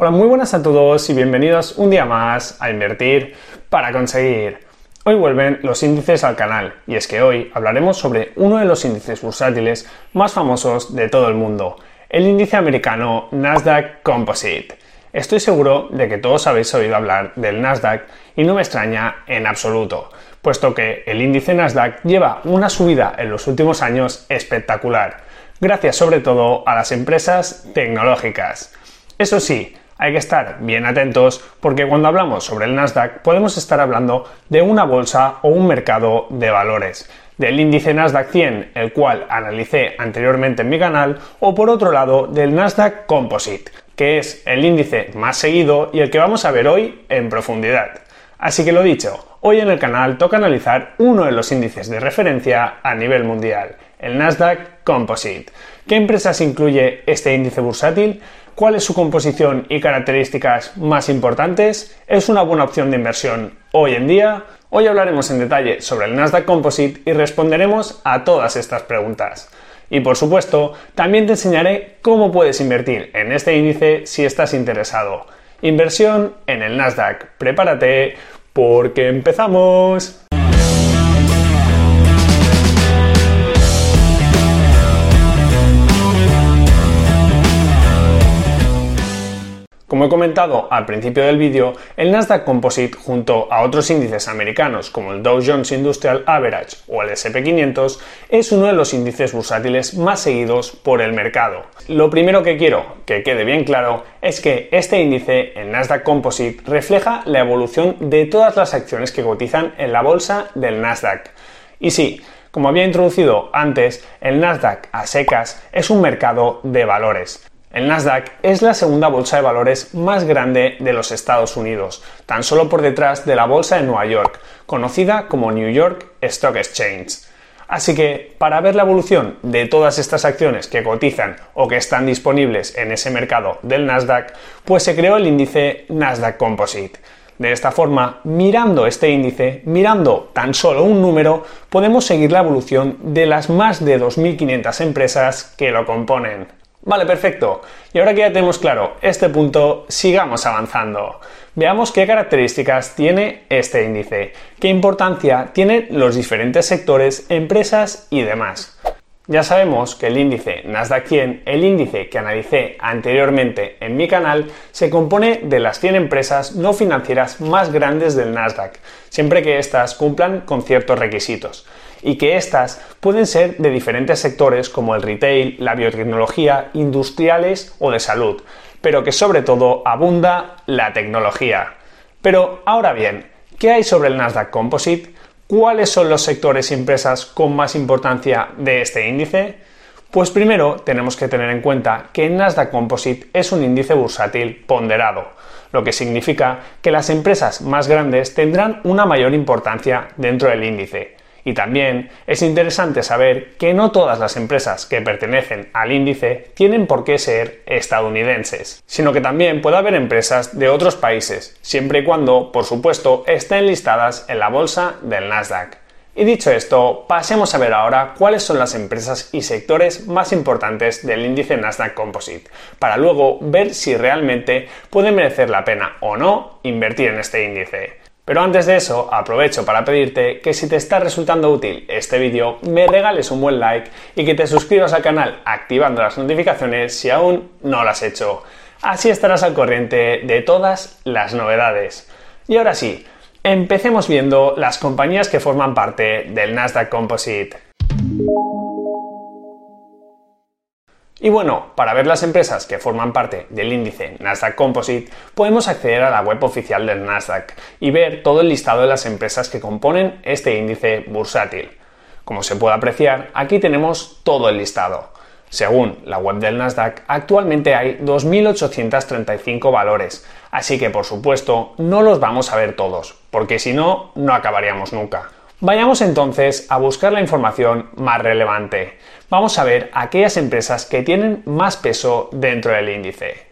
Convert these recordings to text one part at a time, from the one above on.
Hola, muy buenas a todos y bienvenidos un día más a Invertir para conseguir. Hoy vuelven los índices al canal y es que hoy hablaremos sobre uno de los índices bursátiles más famosos de todo el mundo, el índice americano Nasdaq Composite. Estoy seguro de que todos habéis oído hablar del Nasdaq y no me extraña en absoluto, puesto que el índice Nasdaq lleva una subida en los últimos años espectacular, gracias sobre todo a las empresas tecnológicas. Eso sí, hay que estar bien atentos porque cuando hablamos sobre el Nasdaq podemos estar hablando de una bolsa o un mercado de valores, del índice Nasdaq 100, el cual analicé anteriormente en mi canal, o por otro lado del Nasdaq Composite, que es el índice más seguido y el que vamos a ver hoy en profundidad. Así que lo dicho, hoy en el canal toca analizar uno de los índices de referencia a nivel mundial, el Nasdaq Composite. ¿Qué empresas incluye este índice bursátil? ¿Cuál es su composición y características más importantes? ¿Es una buena opción de inversión hoy en día? Hoy hablaremos en detalle sobre el Nasdaq Composite y responderemos a todas estas preguntas. Y por supuesto, también te enseñaré cómo puedes invertir en este índice si estás interesado. Inversión en el Nasdaq. Prepárate porque empezamos. Como he comentado al principio del vídeo, el Nasdaq Composite junto a otros índices americanos como el Dow Jones Industrial Average o el SP500 es uno de los índices bursátiles más seguidos por el mercado. Lo primero que quiero que quede bien claro es que este índice, el Nasdaq Composite, refleja la evolución de todas las acciones que cotizan en la bolsa del Nasdaq. Y sí, como había introducido antes, el Nasdaq a secas es un mercado de valores. El Nasdaq es la segunda bolsa de valores más grande de los Estados Unidos, tan solo por detrás de la bolsa de Nueva York, conocida como New York Stock Exchange. Así que, para ver la evolución de todas estas acciones que cotizan o que están disponibles en ese mercado del Nasdaq, pues se creó el índice Nasdaq Composite. De esta forma, mirando este índice, mirando tan solo un número, podemos seguir la evolución de las más de 2.500 empresas que lo componen. Vale, perfecto. Y ahora que ya tenemos claro este punto, sigamos avanzando. Veamos qué características tiene este índice, qué importancia tienen los diferentes sectores, empresas y demás. Ya sabemos que el índice Nasdaq 100, el índice que analicé anteriormente en mi canal, se compone de las 100 empresas no financieras más grandes del Nasdaq, siempre que éstas cumplan con ciertos requisitos y que éstas pueden ser de diferentes sectores como el retail, la biotecnología, industriales o de salud, pero que sobre todo abunda la tecnología. Pero ahora bien, ¿qué hay sobre el Nasdaq Composite? ¿Cuáles son los sectores y empresas con más importancia de este índice? Pues primero tenemos que tener en cuenta que Nasdaq Composite es un índice bursátil ponderado, lo que significa que las empresas más grandes tendrán una mayor importancia dentro del índice, y también es interesante saber que no todas las empresas que pertenecen al índice tienen por qué ser estadounidenses, sino que también puede haber empresas de otros países, siempre y cuando, por supuesto, estén listadas en la bolsa del Nasdaq. Y dicho esto, pasemos a ver ahora cuáles son las empresas y sectores más importantes del índice Nasdaq Composite, para luego ver si realmente puede merecer la pena o no invertir en este índice. Pero antes de eso, aprovecho para pedirte que si te está resultando útil este vídeo, me regales un buen like y que te suscribas al canal activando las notificaciones si aún no lo has hecho. Así estarás al corriente de todas las novedades. Y ahora sí, empecemos viendo las compañías que forman parte del Nasdaq Composite. Y bueno, para ver las empresas que forman parte del índice Nasdaq Composite, podemos acceder a la web oficial del Nasdaq y ver todo el listado de las empresas que componen este índice bursátil. Como se puede apreciar, aquí tenemos todo el listado. Según la web del Nasdaq, actualmente hay 2.835 valores, así que por supuesto no los vamos a ver todos, porque si no, no acabaríamos nunca. Vayamos entonces a buscar la información más relevante. Vamos a ver aquellas empresas que tienen más peso dentro del índice.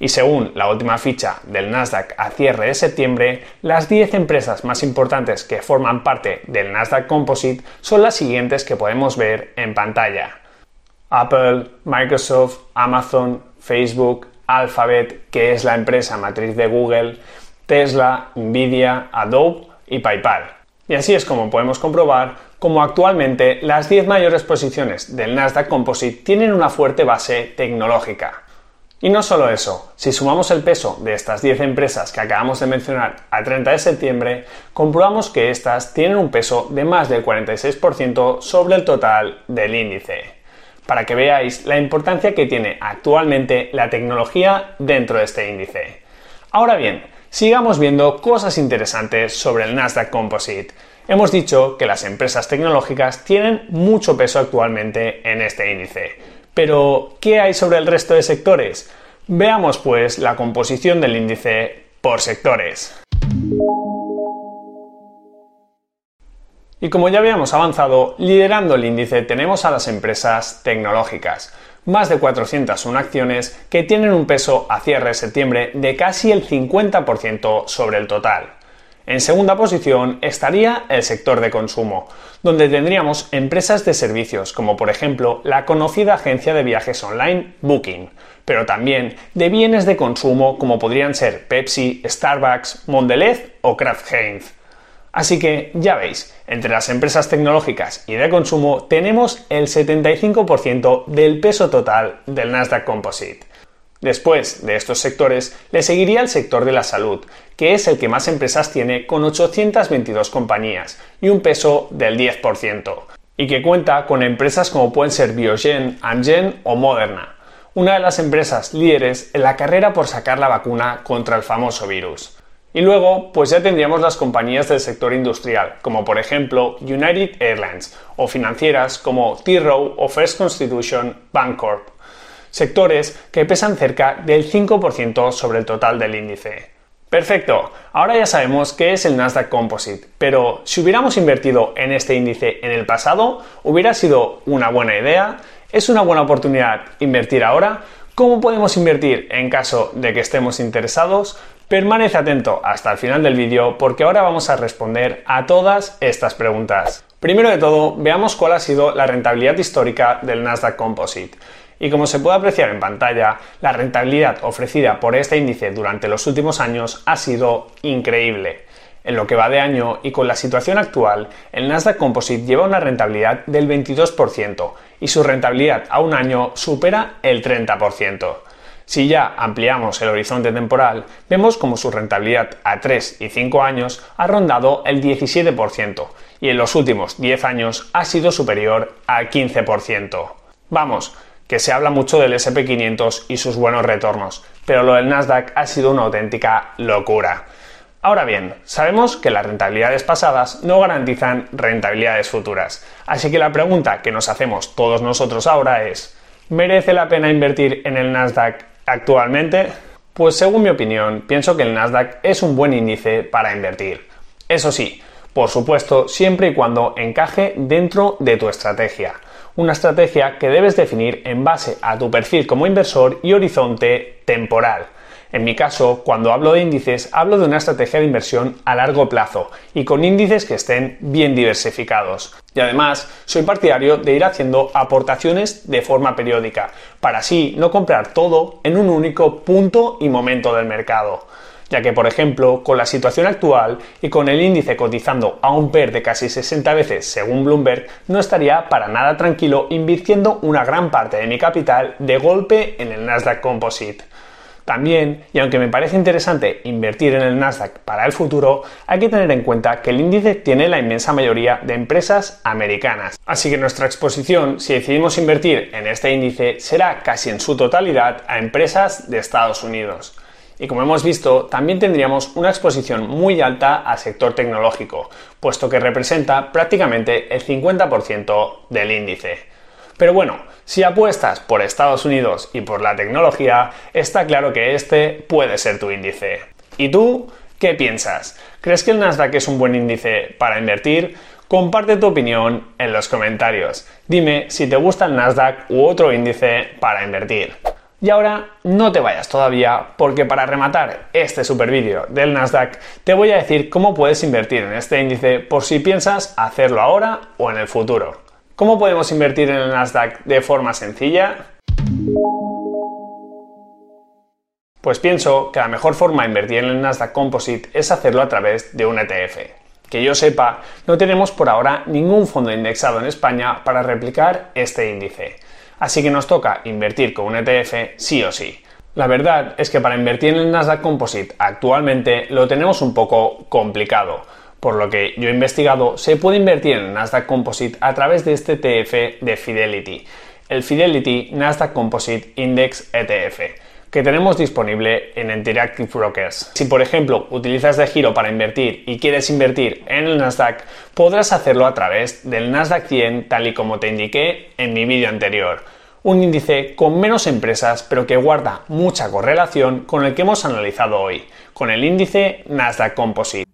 Y según la última ficha del Nasdaq a cierre de septiembre, las 10 empresas más importantes que forman parte del Nasdaq Composite son las siguientes que podemos ver en pantalla. Apple, Microsoft, Amazon, Facebook, Alphabet, que es la empresa matriz de Google, Tesla, Nvidia, Adobe y PayPal. Y así es como podemos comprobar cómo actualmente las 10 mayores posiciones del Nasdaq Composite tienen una fuerte base tecnológica. Y no solo eso, si sumamos el peso de estas 10 empresas que acabamos de mencionar a 30 de septiembre, comprobamos que estas tienen un peso de más del 46% sobre el total del índice. Para que veáis la importancia que tiene actualmente la tecnología dentro de este índice. Ahora bien, sigamos viendo cosas interesantes sobre el Nasdaq Composite. Hemos dicho que las empresas tecnológicas tienen mucho peso actualmente en este índice. Pero, ¿qué hay sobre el resto de sectores? Veamos pues la composición del índice por sectores. Y como ya habíamos avanzado, liderando el índice tenemos a las empresas tecnológicas más de 401 acciones que tienen un peso a cierre de septiembre de casi el 50% sobre el total. En segunda posición estaría el sector de consumo, donde tendríamos empresas de servicios como por ejemplo la conocida agencia de viajes online Booking, pero también de bienes de consumo como podrían ser Pepsi, Starbucks, Mondelez o Kraft Heinz. Así que ya veis, entre las empresas tecnológicas y de consumo tenemos el 75% del peso total del Nasdaq Composite. Después de estos sectores le seguiría el sector de la salud, que es el que más empresas tiene con 822 compañías y un peso del 10%, y que cuenta con empresas como pueden ser Biogen, Amgen o Moderna, una de las empresas líderes en la carrera por sacar la vacuna contra el famoso virus. Y luego, pues ya tendríamos las compañías del sector industrial, como por ejemplo United Airlines, o financieras como T. Rowe o First Constitution Bancorp. Sectores que pesan cerca del 5% sobre el total del índice. Perfecto, ahora ya sabemos qué es el Nasdaq Composite, pero si hubiéramos invertido en este índice en el pasado, ¿hubiera sido una buena idea? ¿Es una buena oportunidad invertir ahora? ¿Cómo podemos invertir en caso de que estemos interesados? Permanece atento hasta el final del vídeo porque ahora vamos a responder a todas estas preguntas. Primero de todo, veamos cuál ha sido la rentabilidad histórica del Nasdaq Composite. Y como se puede apreciar en pantalla, la rentabilidad ofrecida por este índice durante los últimos años ha sido increíble. En lo que va de año y con la situación actual, el Nasdaq Composite lleva una rentabilidad del 22% y su rentabilidad a un año supera el 30%. Si ya ampliamos el horizonte temporal, vemos como su rentabilidad a 3 y 5 años ha rondado el 17% y en los últimos 10 años ha sido superior al 15%. Vamos, que se habla mucho del SP500 y sus buenos retornos, pero lo del Nasdaq ha sido una auténtica locura. Ahora bien, sabemos que las rentabilidades pasadas no garantizan rentabilidades futuras, así que la pregunta que nos hacemos todos nosotros ahora es, ¿merece la pena invertir en el Nasdaq actualmente? Pues según mi opinión, pienso que el Nasdaq es un buen índice para invertir. Eso sí, por supuesto, siempre y cuando encaje dentro de tu estrategia. Una estrategia que debes definir en base a tu perfil como inversor y horizonte temporal. En mi caso, cuando hablo de índices, hablo de una estrategia de inversión a largo plazo y con índices que estén bien diversificados. Y además, soy partidario de ir haciendo aportaciones de forma periódica, para así no comprar todo en un único punto y momento del mercado ya que por ejemplo con la situación actual y con el índice cotizando a un PER de casi 60 veces según Bloomberg, no estaría para nada tranquilo invirtiendo una gran parte de mi capital de golpe en el Nasdaq Composite. También, y aunque me parece interesante invertir en el Nasdaq para el futuro, hay que tener en cuenta que el índice tiene la inmensa mayoría de empresas americanas. Así que nuestra exposición, si decidimos invertir en este índice, será casi en su totalidad a empresas de Estados Unidos. Y como hemos visto, también tendríamos una exposición muy alta al sector tecnológico, puesto que representa prácticamente el 50% del índice. Pero bueno, si apuestas por Estados Unidos y por la tecnología, está claro que este puede ser tu índice. ¿Y tú qué piensas? ¿Crees que el Nasdaq es un buen índice para invertir? Comparte tu opinión en los comentarios. Dime si te gusta el Nasdaq u otro índice para invertir. Y ahora no te vayas todavía porque para rematar este super vídeo del Nasdaq te voy a decir cómo puedes invertir en este índice por si piensas hacerlo ahora o en el futuro. ¿Cómo podemos invertir en el Nasdaq de forma sencilla? Pues pienso que la mejor forma de invertir en el Nasdaq Composite es hacerlo a través de un ETF. Que yo sepa, no tenemos por ahora ningún fondo indexado en España para replicar este índice. Así que nos toca invertir con un ETF sí o sí. La verdad es que para invertir en el Nasdaq Composite actualmente lo tenemos un poco complicado. Por lo que yo he investigado, se puede invertir en Nasdaq Composite a través de este ETF de Fidelity, el Fidelity Nasdaq Composite Index ETF que tenemos disponible en Interactive Brokers. Si por ejemplo utilizas de giro para invertir y quieres invertir en el Nasdaq, podrás hacerlo a través del Nasdaq 100 tal y como te indiqué en mi vídeo anterior. Un índice con menos empresas pero que guarda mucha correlación con el que hemos analizado hoy, con el índice Nasdaq Composite.